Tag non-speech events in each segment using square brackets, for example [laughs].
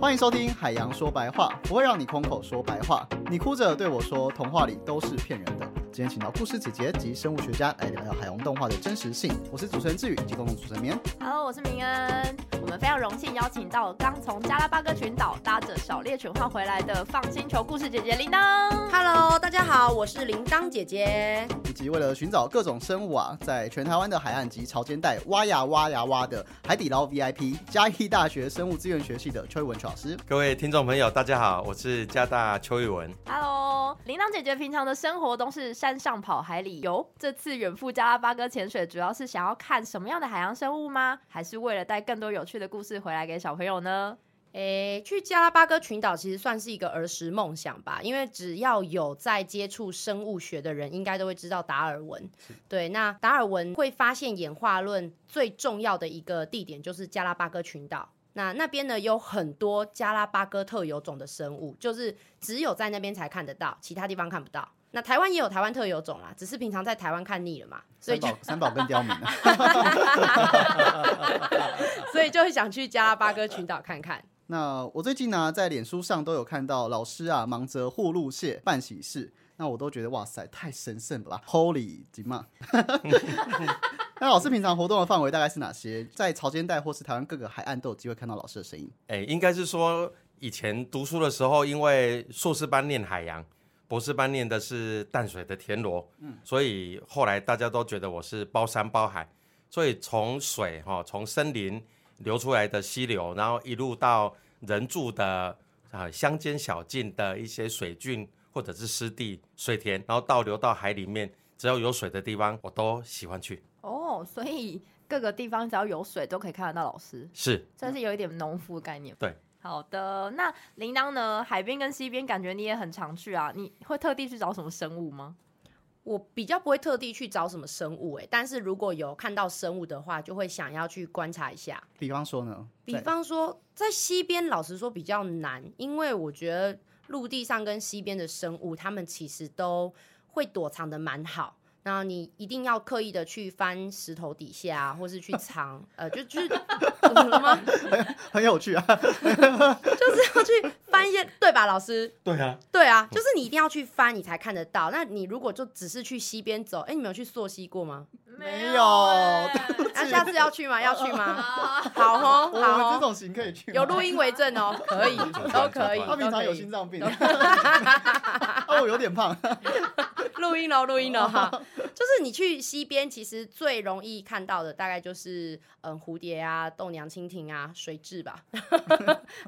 欢迎收听《海洋说白话》，不会让你空口说白话。你哭着对我说，童话里都是骗人的。今天请到故事姐姐及生物学家来聊聊海洋动画的真实性。我是主持人志宇，以及共同主持人棉。Hello，我是明恩。我们非常荣幸邀请到刚从加拉巴哥群岛搭着小猎犬换回来的放星球故事姐姐铃铛。Hello，大家好，我是铃铛姐姐。以及为了寻找各种生物啊，在全台湾的海岸及潮间带挖呀挖呀挖的海底捞 VIP，嘉义大学生物资源学系的邱玉文老师。各位听众朋友，大家好，我是加大邱玉文。Hello，铃铛姐姐平常的生活都是山上跑、海里游。这次远赴加拉巴哥潜水，主要是想要看什么样的海洋生物吗？还是为了带更多有趣的故事回来给小朋友呢？诶，去加拉巴哥群岛其实算是一个儿时梦想吧，因为只要有在接触生物学的人，应该都会知道达尔文。对，那达尔文会发现演化论最重要的一个地点就是加拉巴哥群岛。那那边呢有很多加拉巴哥特有种的生物，就是只有在那边才看得到，其他地方看不到。那台湾也有台湾特有种啦，只是平常在台湾看腻了嘛，所以就三宝跟刁民啊，[laughs] 所以就会想去加拉巴哥群岛看看。[laughs] 那我最近呢、在脸书上都有看到老师啊忙着护路蟹办喜事，那我都觉得哇塞，太神圣了吧，Holy 吉嘛！[laughs] [laughs] 那老师平常活动的范围大概是哪些？在潮间带或是台湾各个海岸都有机会看到老师的身影。哎，应该是说以前读书的时候，因为硕士班念海洋，博士班念的是淡水的田螺，嗯，所以后来大家都觉得我是包山包海，所以从水哈、从森林流出来的溪流，然后一路到人住的啊乡间小径的一些水郡或者是湿地水田，然后倒流到海里面，只要有水的地方，我都喜欢去。哦，所以各个地方只要有水都可以看得到老师，是，算是有一点农夫的概念。对。好的，那铃铛呢？海边跟西边，感觉你也很常去啊。你会特地去找什么生物吗？我比较不会特地去找什么生物、欸，但是如果有看到生物的话，就会想要去观察一下。比方说呢？比方说，在西边，老实说比较难，因为我觉得陆地上跟西边的生物，它们其实都会躲藏的蛮好。那你一定要刻意的去翻石头底下啊，或是去藏，呃，就就是 [laughs] 怎么了吗？很有趣啊。[laughs] 就是要去翻一些，对吧，老师？对啊，对啊，就是你一定要去翻，你才看得到。那你如果就只是去西边走，哎、你们有去溯溪过吗？没有欸那、下次要去吗？[laughs] 要去吗？啊好哦，我好哦，们这种型可以去，有录音为证哦，可以，都可以。他平常有心脏病，[laughs] [laughs] 哦，我有点胖。录音喽，录音喽哈。就是你去西边，其实最容易看到的大概就是嗯蝴蝶啊、豆娘蜻蜓啊、水蛭吧，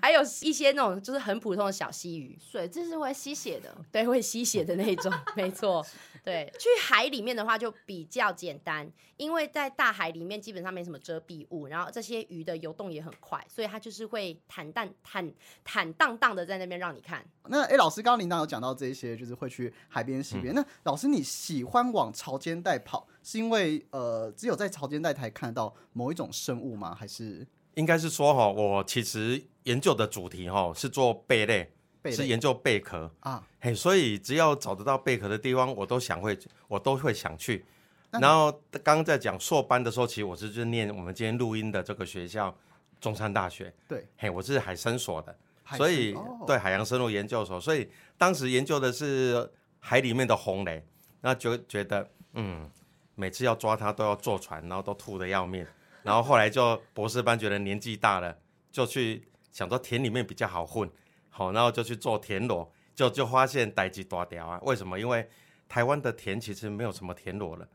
还有一些那种就是很普通的小溪鱼，水这是会吸血的，[laughs] 对，会吸血的那一种，[laughs] 没错。[laughs] 对，去海里面的话就比较简单，因为在大海里面基本上没什么遮蔽物，然后这些鱼的游动也很快，所以它就是会坦荡坦坦荡荡的在那边让你看。那哎、诶老师刚刚铃铛有讲到这一些，就是会去海边、溪边。那老师你喜欢往潮间带跑，是因为呃只有在潮间带才看得到某一种生物吗？还是应该是说哈，我其实研究的主题哈是做贝类，贝类。是研究贝壳，啊？嘿，所以只要找得到贝壳的地方，我都想会，我都会想去。然后刚刚在讲硕班的时候，其实我是就念我们今天录音的这个学校中山大学，对，嘿，我是海生所的，所以、哦。对海洋生物研究所，所以当时研究的是海里面的红雷，那就觉得嗯，每次要抓它都要坐船，然后都吐得要命，然后后来就博士班觉得年纪大了，就去想说田里面比较好混，好，然后就去做田螺，就就发现逮鸡大条啊，为什么？因为台湾的田其实没有什么田螺了，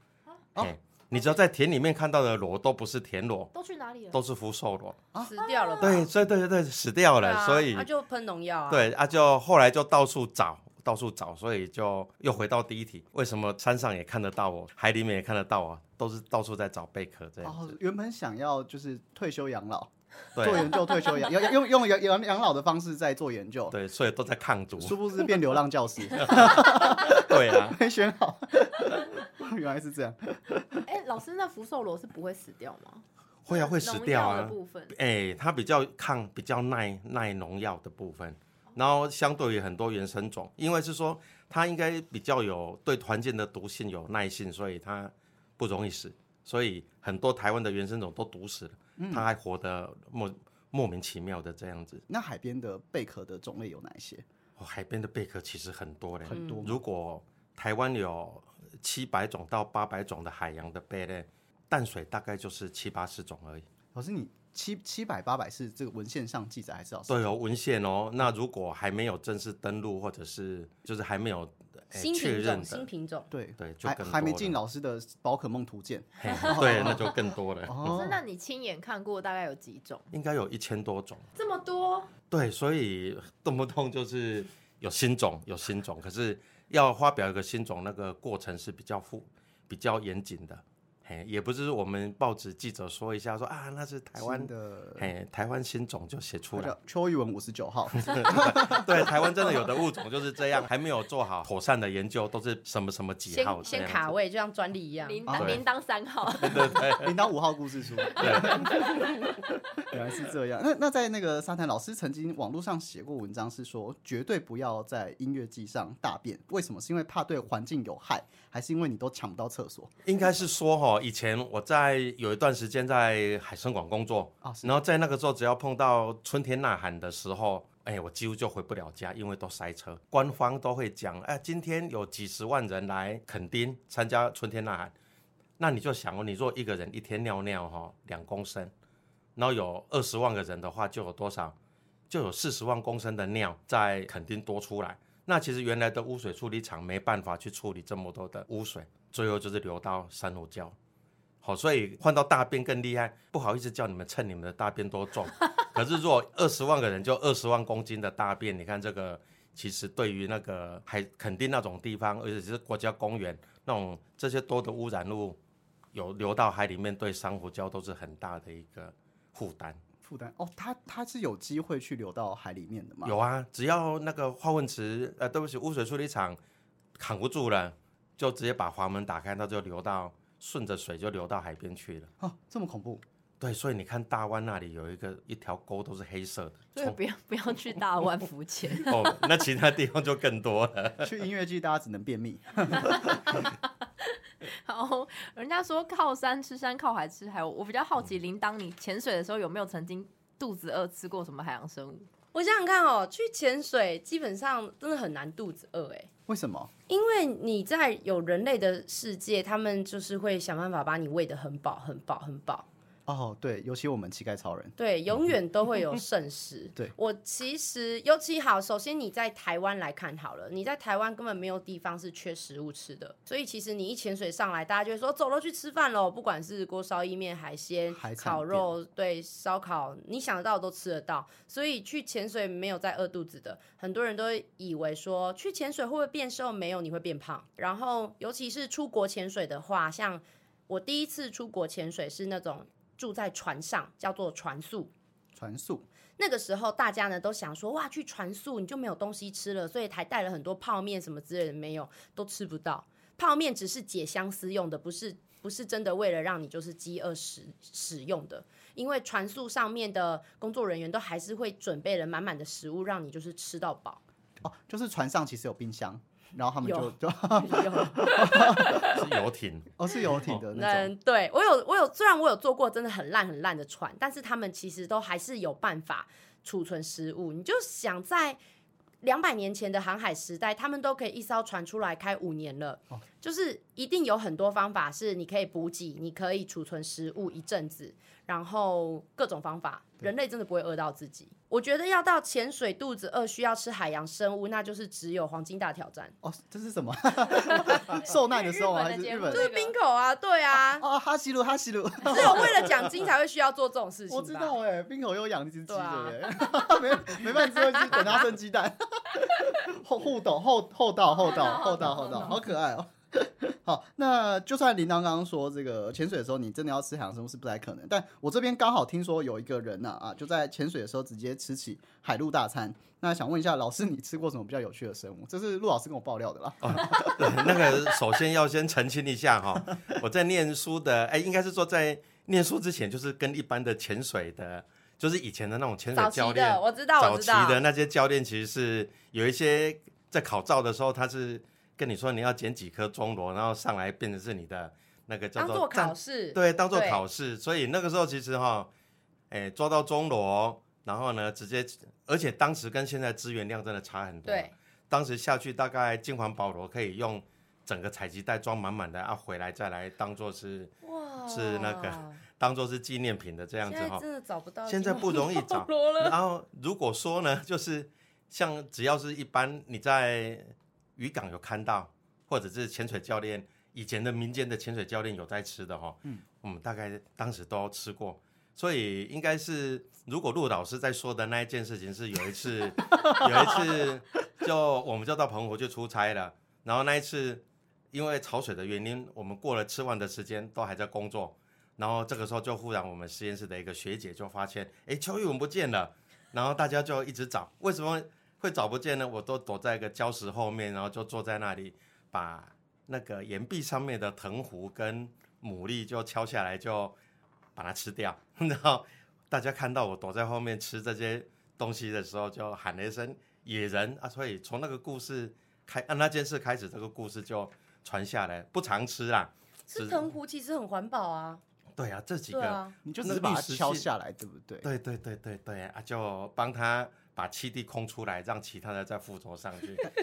哦嘿你知道在田里面看到的螺都不是田螺，都去哪里了？都是福寿螺，死掉了吧？对，所以对对对，死掉了，啊所以他就喷农药啊。对啊，就后来就到处找，到处找，所以就又回到第一题，为什么山上也看得到我，海里面也看得到我，都是到处在找贝壳这样子。，哦原本想要就是退休养老，做研究退休养，[laughs] 用用用养养养老的方式在做研究，对，所以都在抗毒。殊不知变流浪教师，[laughs] [laughs] 对啊，没选好，原来是这样。哎、老师，那福寿螺是不会死掉吗？会啊，会死掉啊。部分哎、它比较抗，比较耐耐农药的部分，然后相对于很多原生种，因为是说它应该比较有对环境的毒性有耐性，所以它不容易死。所以很多台湾的原生种都毒死了，它还活得莫莫名其妙的这样子。那海边的贝壳的种类有哪一些？哦，海边的贝壳其实很多嘞，很多如果台湾有七百种到八百种的海洋的贝类，淡水大概就是七八十种而已。老师，你七七百八百是这个文献上记载还是老师？对哦，文献哦。那如果还没有正式登录，或者是就是还没有、哎新品种，新，品种。对对，就还还没进老师的宝可梦图鉴 [laughs] 对，那就更多了，哦是，那你亲眼看过大概有几种？应该有一千多种。这么多？对，所以 [laughs] 动不动就是有新种，有新种，可是要发表一个新种，那个过程是比较复、比较严谨的。嘿，也不是我们报纸记者说一下说啊，那是台湾的嘿台湾新种就写出来。叫邱玉文五十九号 [laughs] [laughs] 对，台湾真的有的物种就是这样，还没有做好妥善的研究，都是什么什么几号先。先卡位，就像专利一样。铃铛铃铛三号，[laughs] 铃铛五号故事书。原来是这样。那那在那个沙滩老师曾经网络上写过文章，是说绝对不要在音乐季上大便。为什么？是因为怕对环境有害，还是因为你都抢不到厕所应该是说哈，以前我在有一段时间在海参馆工作，啊？然后在那个时候，只要碰到春天呐喊的时候，哎，我几乎就回不了家，因为都塞车。官方都会讲，哎，今天有几十万人来垦丁参加春天呐喊，那你就想哦，你若一个人一天尿尿哈两公升，然后有二十万个人的话，就有多少？就有四十万公升的尿在垦丁多出来。那其实原来的污水处理厂没办法去处理这么多的污水，最后就是流到珊瑚礁。好，所以换到大便更厉害。不好意思叫你们称你们的大便多重，可是如果二十万个人就二十万公斤的大便，你看这个其实对于那个海垦丁那种地方，而且是国家公园那种这些多的污染物有流到海里面，对珊瑚礁都是很大的一个负担。负担哦，它它是有机会去流到海里面的吗？有啊，只要那个化粪池，呃，对不起，污水处理厂扛不住了，就直接把阀门打开，它就流到顺着水就流到海边去了。哦，这么恐怖。对，所以你看大湾那里有一个一条沟都是黑色的，[laughs] 所以不要不要去大湾浮潜。哦，那其他地方就更多了。[laughs] 去音乐季大家只能便秘。[laughs] [laughs] 好，人家说靠山吃山，靠海吃海。我我比较好奇，铃铛，你潜水的时候有没有曾经肚子饿吃过什么海洋生物？我想想看哦，去潜水基本上真的很难肚子饿哎，为什么？因为你在有人类的世界，他们就是会想办法把你喂得很饱、很饱、很饱。哦，对，尤其我们乞丐超人，对，永远都会有剩食。[laughs] 对我其实尤其好，首先你在台湾来看好了，你在台湾根本没有地方是缺食物吃的，所以其实你一潜水上来，大家就会说走了去吃饭喽，不管是锅烧意面、海鲜海、产烤肉，对，烧烤，你想得到的都吃得到。所以去潜水没有在饿肚子的，很多人都会以为说去潜水会不会变瘦？没有，你会变胖。然后尤其是出国潜水的话，像我第一次出国潜水是那种住在船上，叫做船宿。船宿那个时候大家呢都想说，哇，去船宿你就没有东西吃了，所以还带了很多泡面什么之类的，没有，都吃不到。泡面只是解相思用的，不是不是真的为了让你就是饥饿使使用的。因为船宿上面的工作人员都还是会准备了满满的食物，让你就是吃到饱。哦，就是船上其实有冰箱，然后他们就有。就 [laughs] 是游艇，哦是游艇的那种，嗯，对我有我有，虽然我有坐过真的很烂很烂的船，但是他们其实都还是有办法储存食物。你就想在两百年前的航海时代，他们都可以一艘船出来开五年了，哦。就是一定有很多方法是你可以补给，你可以储存食物一阵子，然后各种方法，人类真的不会饿到自己。我觉得要到潜水肚子饿需要吃海洋生物，那就是只有黄金大挑战，哦这是什么？[laughs] 受难的时候吗？还是日本就是冰口啊，对啊，哦哈西鲁哈西鲁，[laughs] 只有为了奖金才会需要做这种事情。我知道哎，冰口有养一只鸡对啊对不对？[laughs] 没没办法，只会去等它生鸡蛋。后互斗后后道后道后道后道，好可爱哦。[laughs] 好，那就算铃铛刚刚说这个潜水的时候，你真的要吃海洋生物是不太可能。但我这边刚好听说有一个人呐啊就在潜水的时候直接吃起海陆大餐。那想问一下老师，你吃过什么比较有趣的生物？这是陆老师跟我爆料的啦。对，那个首先要先澄清一下哈，我在念书的，哎，应该是说在念书之前，就是跟一般的潜水的，就是以前的那种潜水教练，，我知道，早期我知道。的那些教练其实是有一些在考照的时候，他是跟你说你要捡几颗钟螺，然后上来变成是你的那个叫当做做战考试，对，当做考试。所以那个时候其实哈，哎，抓到钟螺，然后呢，直接，而且当时跟现在资源量真的差很多。对，当时下去大概金环保罗可以用整个采集袋装满满的啊，回来再来当做是哇，是那个当做是纪念品的这样子哈。真的找不到，现在不容易 [laughs] 找。然后如果说呢，就是像只要是一般你在渔港有看到，或者是潜水教练以前的民间的潜水教练有在吃的哈，嗯，我们大概当时都吃过。所以应该是，如果陆老师在说的那一件事情是有一次，[laughs] 有一次就我们就到澎湖去出差了，然后那一次因为潮水的原因，我们过了吃饭的时间都还在工作，然后这个时候就忽然我们实验室的一个学姐就发现，哎，邱玉文不见了，然后大家就一直找，为什么会找不见呢？我都躲在一个礁石后面，然后就坐在那里，把那个岩壁上面的藤壶跟牡蛎就敲下来就。把它吃掉，[laughs] 然后大家看到我躲在后面吃这些东西的时候，就喊了一声“野人”啊！所以从那个故事开，啊那件事开始，这个故事就传下来。不常吃啦，吃藤壶其实很环保啊。对啊，这几个你就只是把它敲下来，对不对？对对对对对啊，就帮他。把七地空出来，让其他的再附着上去。[laughs]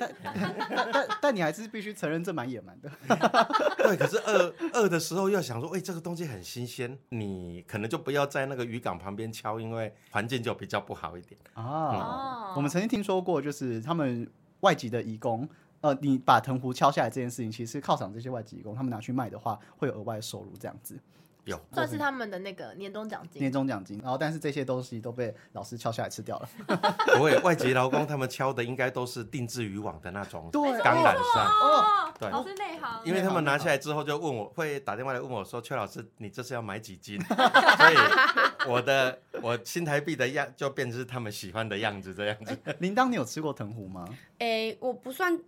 但 [laughs] 但你还是必须承认，这蛮野蛮的。[laughs] 对，可是饿饿的时候又想说，哎，这个东西很新鲜，你可能就不要在那个渔港旁边敲，因为环境就比较不好一点。啊，我们曾经听说过，就是他们外籍的移工，呃，你把藤壶敲下来这件事情，其实犒赏这些外籍移工，他们拿去卖的话，会有额外收入这样子。有，算是他们的那个年终奖金。年终奖金，然后但是这些东西都被老师敲下来吃掉了。[laughs] 不会，外籍劳工他们敲的应该都是定制渔网的那种对钢缆上。哦，对，老师内行。因为他们拿下来之后就问我，会打电话来问我说：“邱老师，你这是要买几斤？” [laughs] 所以我的我新台币的样就变成是他们喜欢的样子这样子。铃铛，你有吃过藤壶吗？哎，我不算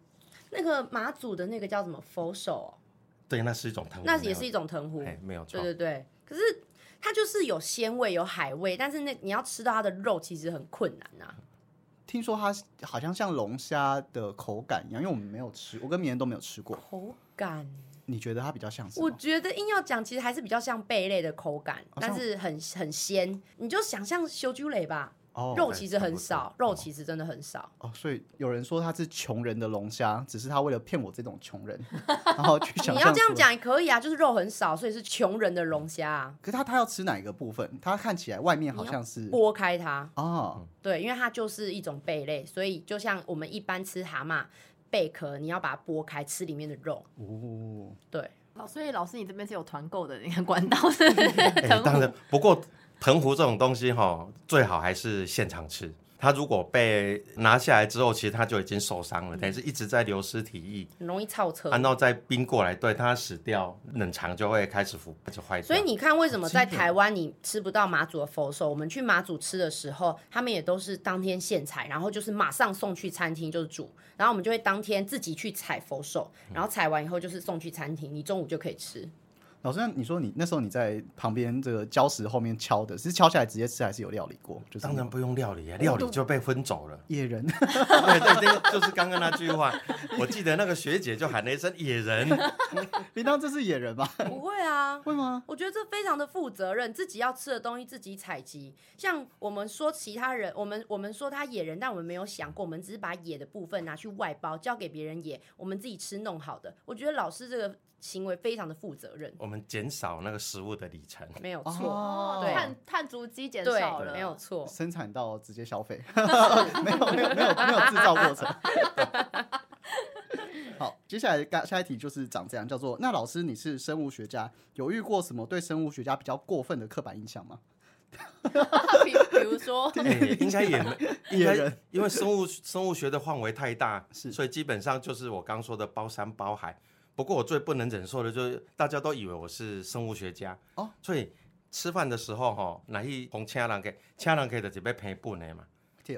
那个马祖的那个叫什么佛手。对，那是一种藤，那也是一种藤壶，没有错。对对对，可是它就是有鲜味，有海味，但是那你要吃到它的肉，其实很困难啊。听说它好像像龙虾的口感一样，因为我们没有吃，我跟别人都没有吃过。口感？你觉得它比较像什么？我觉得硬要讲，其实还是比较像贝类的口感，但是很很鲜。你就想象修猪蕾吧。肉其实很少，肉其实真的很少。哦，所以有人说他是穷人的龙虾，只是他为了骗我这种穷人，[laughs] 然后去 [laughs] 想。你要这样讲也可以啊，就是肉很少，所以是穷人的龙虾。可是他他要吃哪一个部分？他看起来外面好像是剥开它哦，对，因为它就是一种贝类，所以就像我们一般吃蛤蟆贝壳，你要把它剥开吃里面的肉。哦，对。老所以老师，你这边是有团购的，你看管道是。[laughs] 当然，不过。藤壶这种东西哈，最好还是现场吃。它如果被拿下来之后，其实它就已经受伤了，等于是一直在流失体液，很容易超车。然后再冰过来，对它死掉，冷藏就会开始腐，就坏掉。所以你看，为什么在台湾你吃不到马祖的佛手？我们去马祖吃的时候，他们也都是当天现采，然后就是马上送去餐厅就是煮，然后我们就会当天自己去采佛手，然后采完以后就是送去餐厅，你中午就可以吃。老师，你说你那时候你在旁边这个礁石后面敲的，是敲下来直接吃，还是有料理过？就当然不用料理啊，料理就被分走了。野人，[laughs] 对对对，就是刚刚那句话。我记得那个学姐就喊了一声“野人”，[laughs] 你当这是野人吗？不会啊，会吗？我觉得这非常的负责任，自己要吃的东西自己采集。像我们说其他人，我们我们说他野人，但我们没有想过，我们只是把野的部分拿去外包，交给别人野，我们自己吃弄好的。我觉得老师这个。行为非常的负责任，我们减少那个食物的里程，没有错，对，碳碳足迹减少了，没有错，生产到直接消费，[laughs] 没有没有没有没有制造过程。[laughs] 好，接下来下一题就是长这样，叫做那老师你是生物学家，有遇过什么对生物学家比较过分的刻板印象吗？[laughs] 比比如说，应该也没，应该因为生物生物学的范围太大，是，所以基本上就是我刚说的包山包海。不过我最不能忍受的就是大家都以为我是生物学家哦，所以吃饭的时候哈，哪一红请人给请人给的就被赔本的嘛。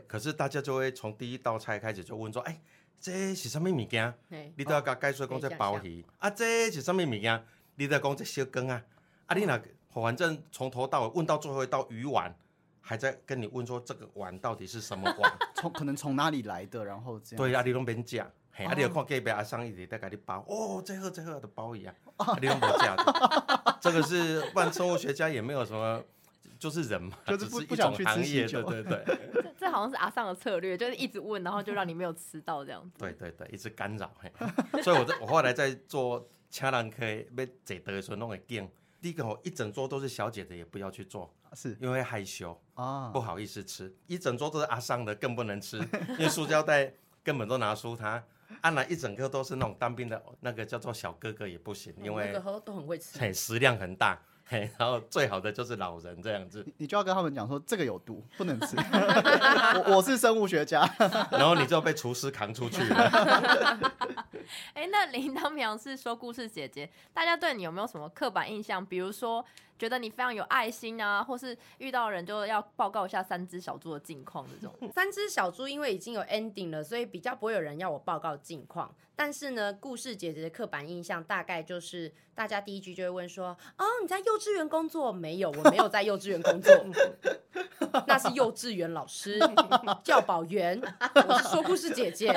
可是大家就会从第一道菜开始就问说，哎，这是什么物件？你都要甲解说讲这鲍鱼啊，这是什么物件？你都要讲这小羹啊，啊，你那反正从头到尾问到最后一道鱼丸，还在跟你问说这个碗到底是什么碗？[laughs] 从可能从哪里来的，然后这样。对啊，你拢免讲。啊！你有看隔壁阿桑一直在给你包哦，这盒这盒的包一样，你用不价的。这个是万生物学家也没有什么就是人嘛，就是只是一不不想去吃种行业，喜酒对对对 [laughs] 这这好像是阿尚的策略，就是一直问，然后就让你没有吃到这样子。对对对，一直干扰。嘿 [laughs] 所以我在我后来在做请人客要坐桌的时候弄会惊。第一个哦，一整桌都是小姐的，也不要去做，是因为害羞，啊不，好意思吃。一整桌都是阿桑的，更不能吃，因为塑胶袋根本都拿出它。按了一整个都是那种当兵的那个叫做小哥哥也不行，因那为个都都很会吃。嘿食量很大，嘿，然后最好的就是老人这样子，你你就要跟他们讲说这个有毒，不能吃。[laughs] 我我是生物学家，[laughs] 然后你就被厨师扛出去了。哎、那铃铛平常是说故事姐姐，大家对你有没有什么刻板印象？比如说，觉得你非常有爱心啊，或是遇到人就要报告一下三只小猪的近况这种。[laughs] 三只小猪因为已经有 ending 了，所以比较不会有人要我报告近况。但是呢，故事姐姐的刻板印象大概就是，大家第一句就会问说：“哦，你在幼稚园工作？”没有，我没有在幼稚园工作，[laughs] 那是幼稚园老师、教保员。我是说故事姐姐，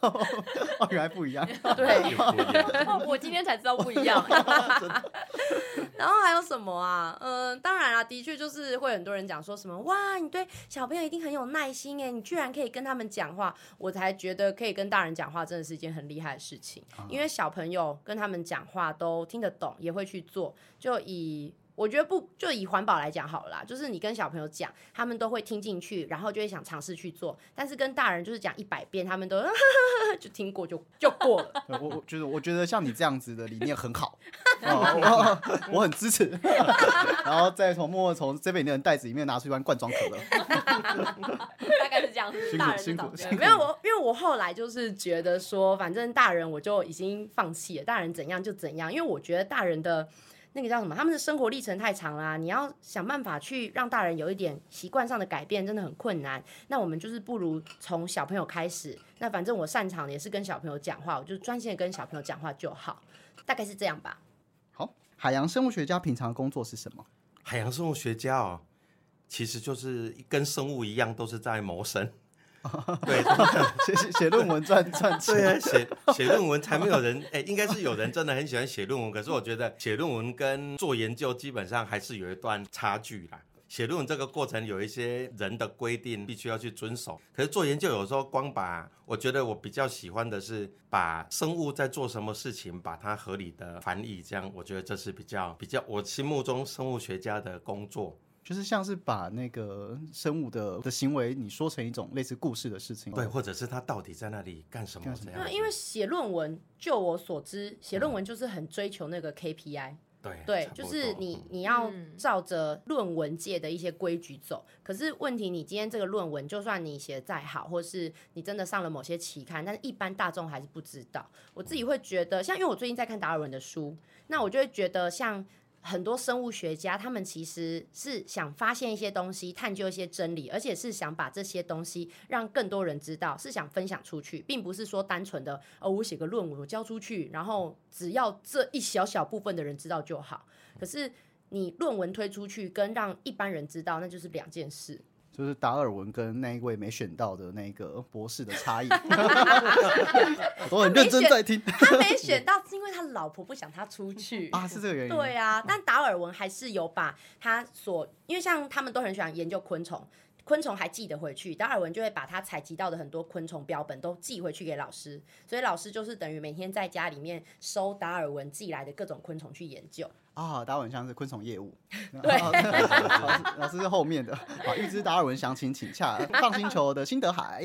哦，原来不一样。[laughs] 对。我今天才知道不一样。[laughs] 然后还有什么啊？嗯、当然啦，的确就是会很多人讲说什么哇，你对小朋友一定很有耐心哎，你居然可以跟他们讲话，我才觉得可以跟大人讲话真的是一件很厉害的事情，因为小朋友跟他们讲话都听得懂，也会去做。就以我觉得不就以环保来讲好了啦，就是你跟小朋友讲，他们都会听进去，然后就会想尝试去做。但是跟大人就是讲一百遍，他们都 [laughs] 就听过就就过了。我我觉得我觉得像你这样子的理念很好，[laughs] 哦我我很支持。[laughs] 然后再从默默从这杯饮料的袋子里面拿出一罐罐装可乐，大概是这样，辛苦辛苦没有我，因为我后来就是觉得说，反正大人我就已经放弃了，大人怎样就怎样，因为我觉得大人的那个叫什么，他们的生活历程太长啦、你要想办法去让大人有一点习惯上的改变，真的很困难。那我们就是不如从小朋友开始，那反正我擅长的也是跟小朋友讲话，我就专心的跟小朋友讲话就好，大概是这样吧。好，海洋生物学家平常的工作是什么？海洋生物学家哦，其实就是跟生物一样，都是在谋生。[laughs] 对 [laughs] 写写写论文赚赚钱。对啊，写写论文才没有人哎、应该是有人真的很喜欢写论文，可是我觉得写论文跟做研究基本上还是有一段差距啦。写论文这个过程有一些人的规定必须要去遵守，可是做研究有时候光把，我觉得我比较喜欢的是把生物在做什么事情，把它合理的翻译，这样我觉得这是比较比较我心目中生物学家的工作。就是像是把那个生物的的行为，你说成一种类似故事的事情。对，或者是他到底在那里干什么什么那这样子？因为写论文，就我所知，写论文就是很追求那个 KPI。对对就是你你要嗯照着论文界的一些规矩走。可是问题，你今天这个论文，就算你写的再好，或是你真的上了某些期刊，但是一般大众还是不知道。我自己会觉得，像因为我最近在看达尔文的书，那我就会觉得像。很多生物学家，他们其实是想发现一些东西，探究一些真理，而且是想把这些东西让更多人知道，是想分享出去，并不是说单纯的哦，我写个论文，我交出去，然后只要这一小小部分的人知道就好。可是你论文推出去，跟让一般人知道，那就是两件事。就是达尔文跟那一位没选到的那个博士的差异。[laughs] 我都很认真在听他没选到，是因为他老婆不想他出去。啊，是这个原因。对啊，但达尔文还是有把他所，因为像他们都很喜欢研究昆虫，昆虫还寄得回去，达尔文就会把他采集到的很多昆虫标本都寄回去给老师，所以老师就是等于每天在家里面收达尔文寄来的各种昆虫去研究。啊，达尔文像是昆虫业务，[laughs] 对老师老师是后面的。好，预知达尔文详情，请洽放星球的辛德海，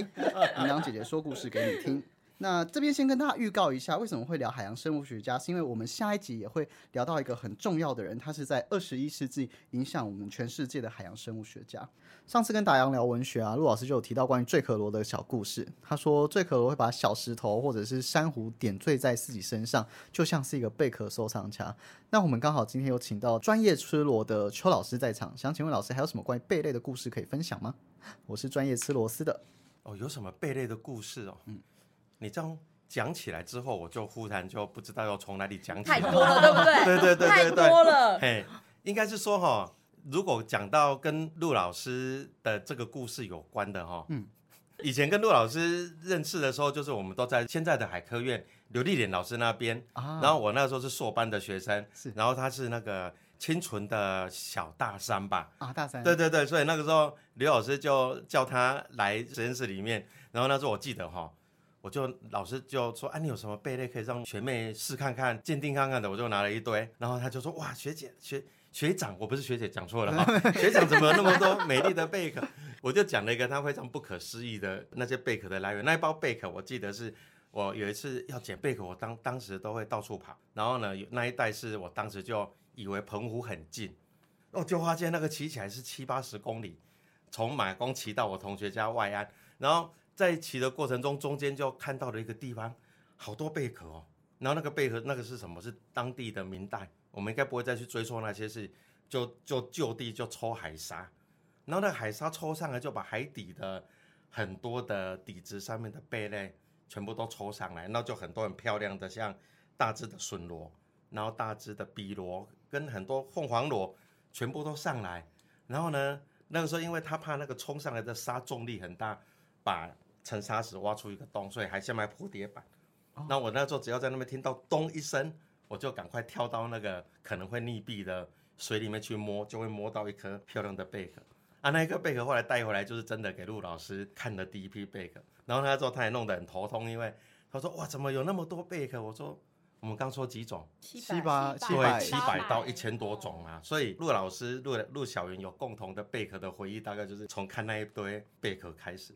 营养姐姐说故事给你听。那这边先跟大家预告一下，为什么会聊海洋生物学家，是因为我们下一集也会聊到一个很重要的人，他是在二十一世纪影响我们全世界的海洋生物学家。上次跟达阳聊文学啊，陆老师就有提到关于坠壳螺的小故事。他说，坠壳螺会把小石头或者是珊瑚点缀在自己身上，就像是一个贝壳收藏家。那我们刚好今天有请到专业吃螺的邱老师在场，想请问老师还有什么关于贝类的故事可以分享吗？我是专业吃螺丝的，哦，有什么贝类的故事哦？嗯，你这样讲起来之后，我就忽然就不知道要从哪里讲起。太多了，对不对？[laughs] 对对对太多了。嘿，应该是说哈，如果讲到跟陆老师的这个故事有关的哈，嗯，以前跟陆老师认识的时候，就是我们都在现在的海科院刘丽莲老师那边，啊。然后我那时候是硕班的学生，是。然后他是那个清纯的小大三吧。啊，大三，对对对，所以那个时候刘老师就叫他来实验室里面，然后那时候我记得哈，我就老师就说，啊，你有什么贝类可以让学妹试看看、鉴定看看的，我就拿了一堆，然后他就说，哇，学姐学学长，我不是学姐讲错了哈，[laughs] 学长怎么有那么多美丽的贝壳？我就讲了一个他非常不可思议的那些贝壳的来源，那一包贝壳我记得是。我有一次要捡贝壳，我当当时都会到处跑，然后呢，有那一带是我当时就以为澎湖很近，哦就发现那个骑起来是七八十公里，从马公骑到我同学家外岸，然后在骑的过程中，中间就看到了一个地方，好多贝壳哦，然后那个贝壳那个是什么？是当地的明代，我们应该不会再去追溯那些事，就就就地就抽海沙，然后那个海沙抽上来就把海底的很多的底子上面的贝类。全部都抽上来，然后就很多很漂亮的，像大只的笋螺，然后大只的碧螺，跟很多凤凰螺，全部都上来。然后呢，那个时候因为他怕那个冲上来的沙重力很大，把沉沙石挖出一个洞，所以还先买蝴蝶板。那我那时候只要在那边听到咚一声，我就赶快跳到那个可能会溺毙的水里面去摸，就会摸到一颗漂亮的贝壳。啊，那一颗贝壳后来带回来，就是真的给陆老师看的第一批贝壳。然后他之后他也弄得很头痛，因为他说哇，怎么有那么多贝壳？我说我们刚说几种，七八对，七百到一千多种啊。所以陆老师、陆陆小云有共同的贝壳的回忆，大概就是从看那一堆贝壳开始。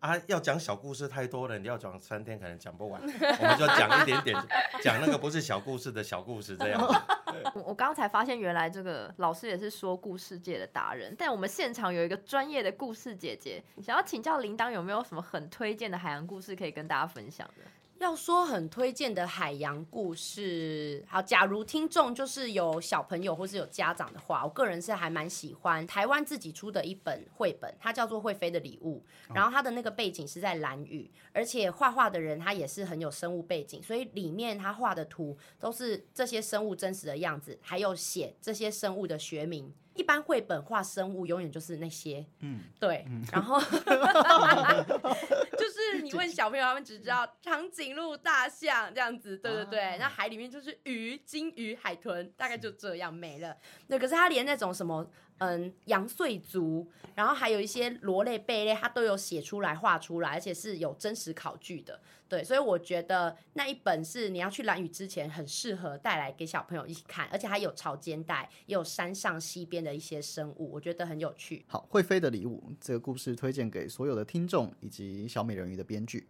啊，要讲小故事太多了，你要讲三天可能讲不完，[laughs] 我们就讲一点点，讲那个不是小故事的小故事这样。[laughs] 我刚才发现，原来这个老师也是说故事界的达人。但我们现场有一个专业的故事姐姐，想要请教铃铛有没有什么很推荐的海洋故事可以跟大家分享的？要说很推荐的海洋故事，好，假如听众就是有小朋友或是有家长的话，我个人是还蛮喜欢台湾自己出的一本绘本，它叫做《会飞的礼物》，然后它的那个背景是在蓝屿，而且画画的人他也是很有生物背景，所以里面他画的图都是这些生物真实的样子，还有写这些生物的学名。一般绘本画生物永远就是那些，嗯，对，然后 [laughs] [laughs] 就是你问小朋友，他们只知道长颈鹿、大象这样子，对对对。那海里面就是鱼、金鱼、海豚，大概就这样没了。对，可是它连那种什么。嗯，羊碎族，然后还有一些螺类、贝类，它都有写出来、画出来，而且是有真实考据的。对，所以我觉得那一本是你要去蓝屿之前很适合带来给小朋友一起看，而且还有潮间带，也有山上溪边的一些生物，我觉得很有趣。好，会飞的礼物这个故事推荐给所有的听众以及小美人鱼的编剧。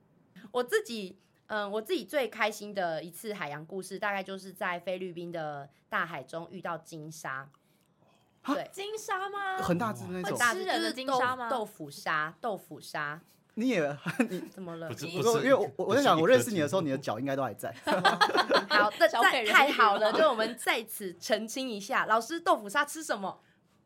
我自己，嗯，我自己最开心的一次海洋故事，大概就是在菲律宾的大海中遇到金鲨。对，金鲨吗？很大只那种，吃人的金沙吗？豆腐鲨，豆腐鲨。[laughs] 你也你怎么了？不是，因为我我在想，我认识你的时候，你的脚应该都还在。[laughs] [laughs] 好，那再太好了，就我们在此澄清一下，老师豆腐鲨吃什么？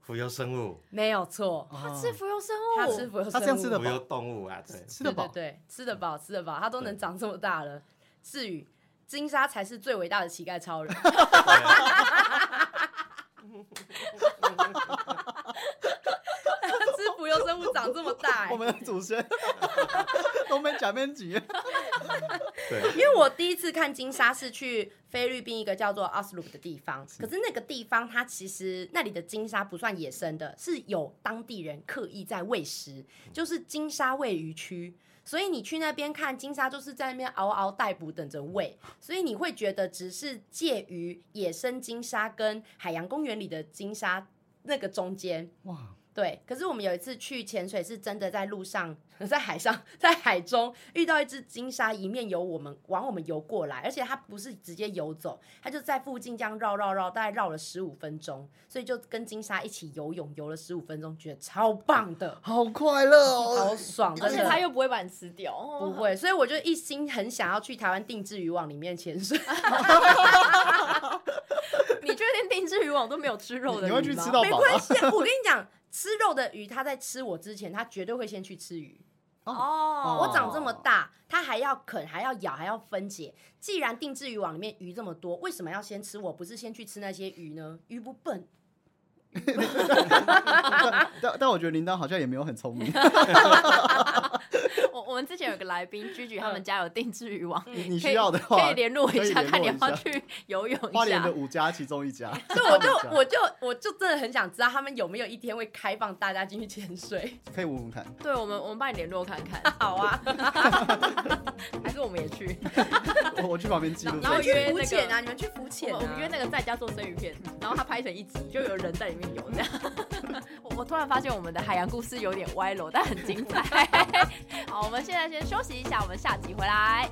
浮游生物。没有错，他吃浮游生物，他吃浮游生物，他这样吃的浮游动物啊，对，吃得饱，对，吃得饱，吃得饱，他都能长这么大了。至于金沙才是最伟大的乞丐超人。[laughs] 生物长这么大，我们的祖先都没假面具。对，因为我第一次看金沙是去菲律宾一个叫做奥斯鲁的地方，可是那个地方它其实那里的金沙不算野生的，是有当地人刻意在喂食，就是金沙喂鱼区。所以你去那边看金沙，就是在那边嗷嗷待哺，等着喂。所以你会觉得只是介于野生金沙跟海洋公园里的金沙那个中间。哇！对，可是我们有一次去潜水，是真的在路上，[laughs] 在海上，在海中遇到一只金鲨，一面游我们，往我们游过来，而且它不是直接游走，它就在附近这样绕绕绕，大概绕了十五分钟，所以就跟金鲨一起游泳，游了十五分钟，觉得超棒的，[laughs] 好快乐哦，好爽，[laughs] 而且它又不会把你吃掉，不会，所以我就一心很想要去台湾定制渔网里面潜水。你确定定制渔网都没有吃肉的？你会去吃到没关系，我跟你讲。吃肉的鱼，它在吃我之前，它绝对会先去吃鱼。哦，我长这么大，它还要啃，还要咬，还要分解。既然定制渔网里面鱼这么多，为什么要先吃我？不是先去吃那些鱼呢？鱼不笨，[laughs] 但但但我觉得铃铛好像也没有很聪明。[laughs] 我我们之前有个来宾，居居他们家有定制渔网，你你需要的话，可以联络一下，看你要不要去游泳一下花莲的。五家其中一家。所以我就我就我就真的很想知道他们有没有一天会开放大家进去潜水。可以问问看。对我们，我们帮你联络看看，[laughs] 好啊，还是我们也去，我我去旁边记录然后这个。约那个浮潜啊，你们去浮潜啊。我们我们约那个在家做生鱼片，然后他拍成一集，就有人在里面 [laughs] 我突然发现我们的海洋故事有点歪楼，但很精彩。[laughs] 好，我们现在先休息一下，我们下集回来。